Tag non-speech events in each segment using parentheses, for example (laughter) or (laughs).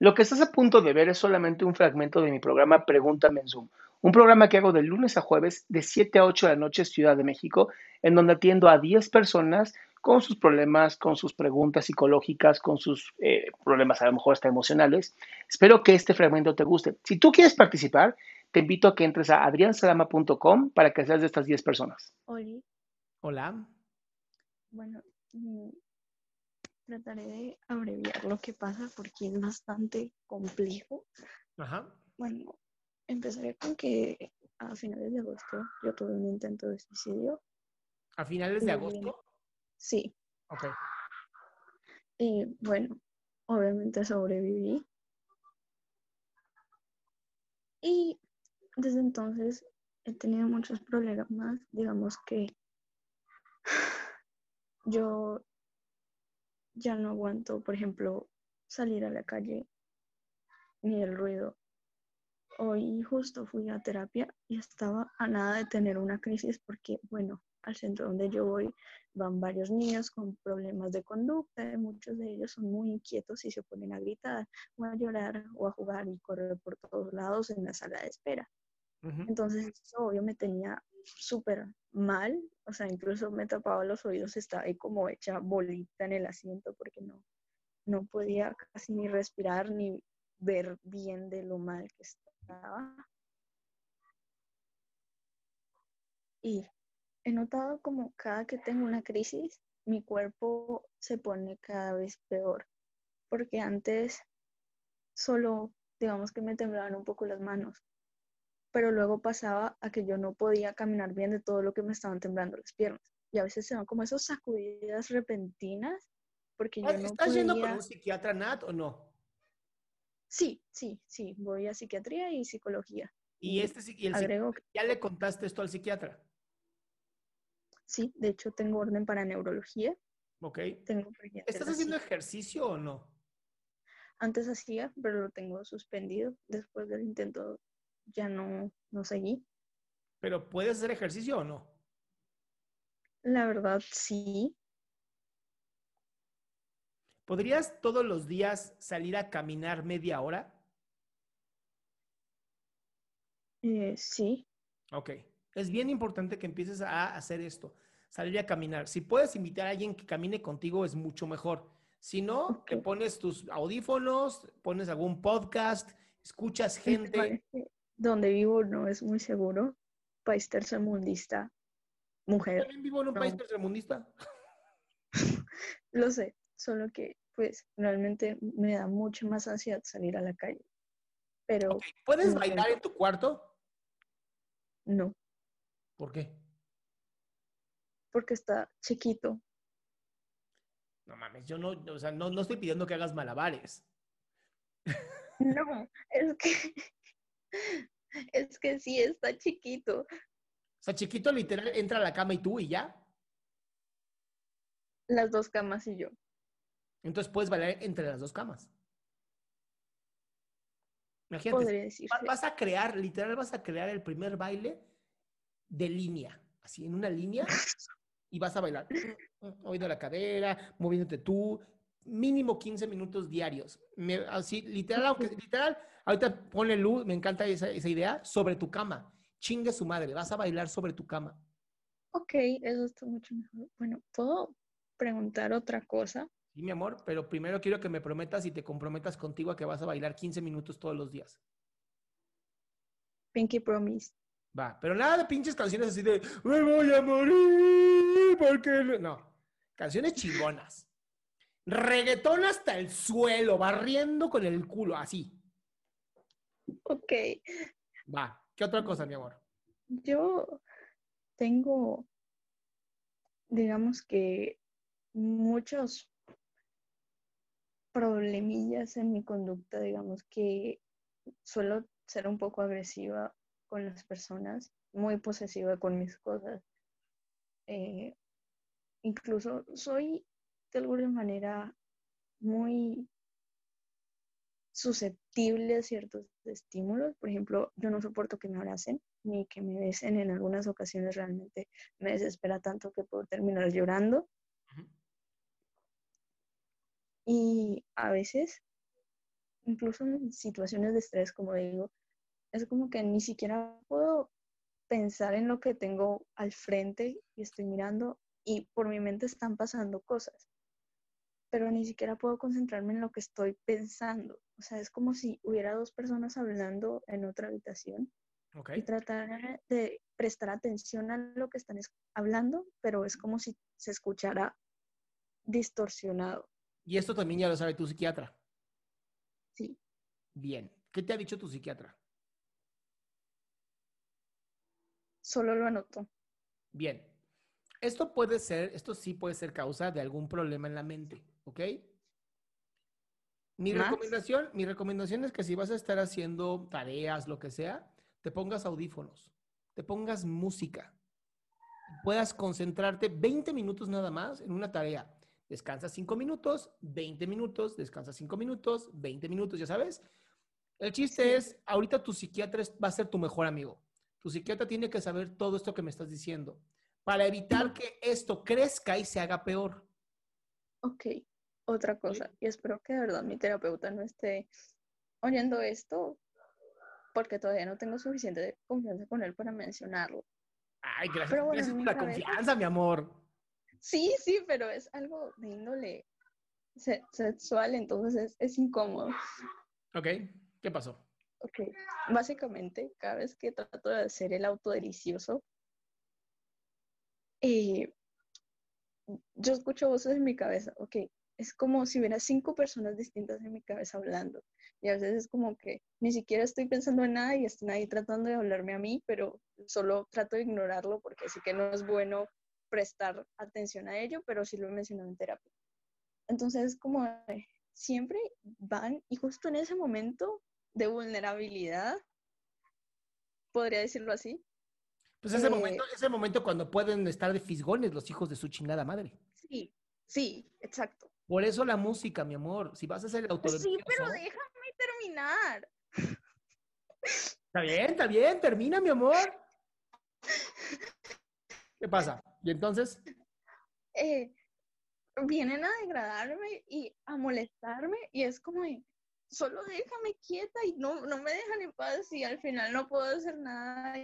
Lo que estás a punto de ver es solamente un fragmento de mi programa Pregúntame en Zoom, un programa que hago de lunes a jueves de 7 a 8 de la noche Ciudad de México, en donde atiendo a 10 personas con sus problemas, con sus preguntas psicológicas, con sus eh, problemas a lo mejor hasta emocionales. Espero que este fragmento te guste. Si tú quieres participar, te invito a que entres a adriansalama.com para que seas de estas 10 personas. Oli, Hola. bueno, mm, trataré de abreviar lo que pasa porque es bastante complejo. Ajá. Bueno, empezaré con que a finales de agosto yo tuve un intento de suicidio. A finales de agosto. Sí, Ok. y bueno, obviamente sobreviví. Y desde entonces he tenido muchos problemas. Digamos que yo ya no aguanto, por ejemplo, salir a la calle ni el ruido. Hoy justo fui a terapia y estaba a nada de tener una crisis porque, bueno, al centro donde yo voy van varios niños con problemas de conducta, y muchos de ellos son muy inquietos y se ponen a gritar o a llorar o a jugar y correr por todos lados en la sala de espera. Entonces, eso obvio me tenía súper mal, o sea, incluso me tapaba los oídos, estaba ahí como hecha bolita en el asiento porque no, no podía casi ni respirar ni ver bien de lo mal que estaba. Y he notado como cada que tengo una crisis, mi cuerpo se pone cada vez peor, porque antes solo, digamos que me temblaban un poco las manos, pero luego pasaba a que yo no podía caminar bien de todo lo que me estaban temblando las piernas. Y a veces se dan como esas sacudidas repentinas, porque yo no ¿Estás yendo con un psiquiatra, Nat, o no? Sí, sí, sí, voy a psiquiatría y psicología. Y este y el agrego ¿Ya le contaste esto al psiquiatra? sí, de hecho tengo orden para neurología, Ok. tengo ¿Estás haciendo ejercicio o no? Antes hacía, pero lo tengo suspendido. Después del intento ya no, no seguí. ¿Pero puedes hacer ejercicio o no? La verdad, sí. ¿Podrías todos los días salir a caminar media hora? eh, sí. Ok. Es bien importante que empieces a hacer esto, salir a caminar. Si puedes invitar a alguien que camine contigo, es mucho mejor. Si no, te pones tus audífonos, pones algún podcast, escuchas El tema gente. Donde vivo no es muy seguro. País tercermundista. Mujer. También vivo en un no. país tercermundista. (laughs) Lo sé. Solo que, pues, realmente me da mucha más ansiedad salir a la calle. Pero ¿Puedes no bailar tengo. en tu cuarto? no, ¿Por qué? porque está chiquito. No mames, yo no, o sea, no, no estoy pidiendo que hagas malabares. No, es que (laughs) es que sí está chiquito. O sea, chiquito literal entra a la cama y tú y ya. Las dos camas y yo. Entonces puedes bailar entre las dos camas. Imagínate, vas a crear, literal vas a crear el primer baile de línea, así en una línea, y vas a bailar, moviendo la cadera, moviéndote tú, mínimo 15 minutos diarios. así, literal, aunque literal, ahorita pone luz, me encanta esa, esa idea, sobre tu cama. Chingue su madre, vas a bailar sobre tu cama. Ok, eso está mucho mejor. Bueno, ¿puedo preguntar otra cosa? Sí, mi amor, pero primero quiero que me prometas y te comprometas contigo a que vas a bailar 15 minutos todos los días. Pinky Promise. Va, pero nada de pinches canciones así de me voy a morir porque no. Canciones chingonas. Reggaetón hasta el suelo, barriendo con el culo, así. Ok. Va, ¿qué otra cosa, mi amor? Yo tengo, digamos que, muchos problemillas en mi conducta, digamos que suelo ser un poco agresiva con las personas, muy posesiva con mis cosas. Eh, incluso soy de alguna manera muy susceptible a ciertos estímulos. Por ejemplo, yo no soporto que me abracen ni que me besen. En algunas ocasiones realmente me desespera tanto que puedo terminar llorando. Y a veces, incluso en situaciones de estrés, como digo, es como que ni siquiera puedo pensar en lo que tengo al frente y estoy mirando y por mi mente están pasando cosas, pero ni siquiera puedo concentrarme en lo que estoy pensando. O sea, es como si hubiera dos personas hablando en otra habitación y tratar de prestar atención a lo que están hablando, pero es como si se escuchara distorsionado. Y esto también ya lo sabe tu psiquiatra. Sí. Bien. ¿Qué te ha dicho tu psiquiatra? Solo lo anoto. Bien. Esto puede ser, esto sí puede ser causa de algún problema en la mente, ¿ok? Mi recomendación, mi recomendación es que si vas a estar haciendo tareas, lo que sea, te pongas audífonos, te pongas música, puedas concentrarte 20 minutos nada más en una tarea. Descansas 5 minutos, 20 minutos, descansas 5 minutos, 20 minutos, ya sabes. El chiste es, ahorita tu psiquiatra va a ser tu mejor amigo. Tu psiquiatra tiene que saber todo esto que me estás diciendo para evitar que esto crezca y se haga peor. Ok, otra cosa, y espero que de verdad mi terapeuta no esté oyendo esto, porque todavía no tengo suficiente confianza con él para mencionarlo. Ay, gracias, pero bueno, la confianza, mi amor. Sí, sí, pero es algo de índole sexual, entonces es, incómodo. Ok, ¿qué pasó? Ok, básicamente, cada vez que trato de hacer el auto delicioso, eh, yo escucho voces en mi cabeza, ok, es como si hubiera cinco personas distintas en mi cabeza hablando. Y a veces es como que ni siquiera estoy pensando en nada y están ahí tratando de hablarme a mí, pero solo trato de ignorarlo porque sí que no es bueno prestar atención a ello, pero sí lo he mencionado en terapia. Entonces, como siempre van y justo en ese momento de vulnerabilidad, podría decirlo así, pues ese, eh, momento, ese momento cuando pueden estar de fisgones los hijos de su chingada madre. Sí, sí, exacto. Por eso la música, mi amor. Si vas a el autor. Sí, pero déjame terminar. Está bien, está bien, termina, mi amor. ¿Qué pasa? ¿Y entonces? Eh, vienen a degradarme y a molestarme y es como, solo déjame quieta y no, no me dejan en paz y al final no puedo hacer nada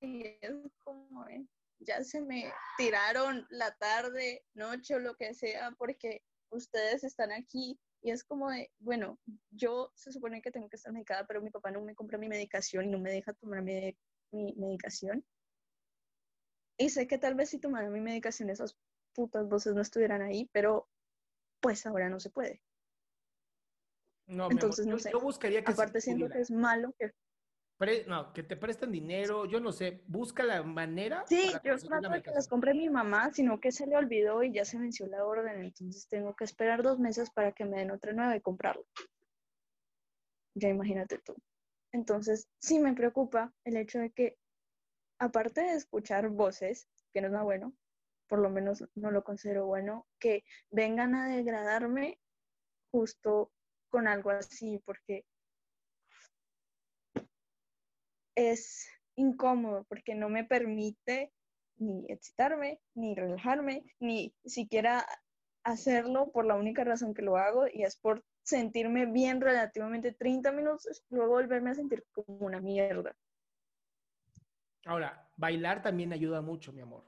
y es como, eh, ya se me tiraron la tarde, noche o lo que sea, porque ustedes están aquí y es como de, bueno, yo se supone que tengo que estar medicada, pero mi papá no me compra mi medicación y no me deja tomar mi, medicación. Y sé que tal vez si tomara mi medicación esas putas voces no estuvieran ahí, pero pues ahora no se puede. No, Entonces, no sé. Yo buscaría que Aparte siento que es malo que no, que te presten dinero, yo no sé, busca la manera. Sí, yo trato de que las compre mi mamá, sino que se le olvidó y ya se venció la orden, entonces tengo que esperar dos meses para que me den otra nueva y comprarla. Ya imagínate tú. Entonces, sí me preocupa el hecho de que, aparte de escuchar voces, que no es nada bueno, por lo menos no lo considero bueno, que vengan a degradarme justo con algo así, porque es incómodo porque no me permite ni excitarme, ni relajarme, ni siquiera hacerlo por la única razón que lo hago y es por sentirme bien relativamente 30 minutos, luego volverme a sentir como una mierda. Ahora, bailar también ayuda mucho, mi amor.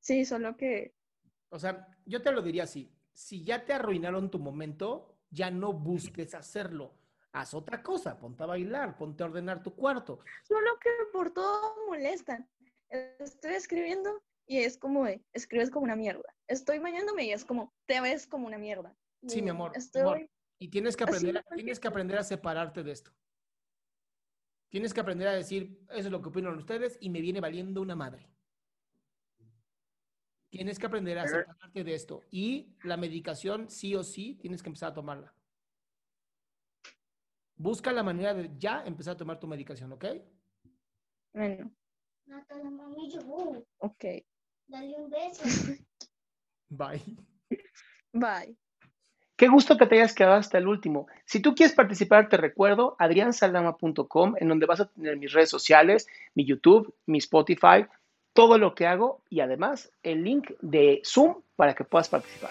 Sí, solo que... O sea, yo te lo diría así, si ya te arruinaron tu momento, ya no busques hacerlo. Haz otra cosa, ponte a bailar, ponte a ordenar tu cuarto. Solo que por todo molestan. Estoy escribiendo y es como de, escribes como una mierda. Estoy bañándome y es como, te ves como una mierda. Sí, mi amor. Estoy... amor. Y tienes que aprender, Así, tienes que aprender a separarte de esto. Tienes que aprender a decir, eso es lo que opinan ustedes y me viene valiendo una madre. Tienes que aprender a separarte de esto. Y la medicación, sí o sí, tienes que empezar a tomarla. Busca la manera de ya empezar a tomar tu medicación, ¿ok? Bueno, Natalia, mami llegó. ok. Dale un beso. (laughs) Bye. Bye. Qué gusto que te hayas quedado hasta el último. Si tú quieres participar, te recuerdo adriansaldama.com, en donde vas a tener mis redes sociales, mi YouTube, mi Spotify, todo lo que hago y además el link de Zoom para que puedas participar.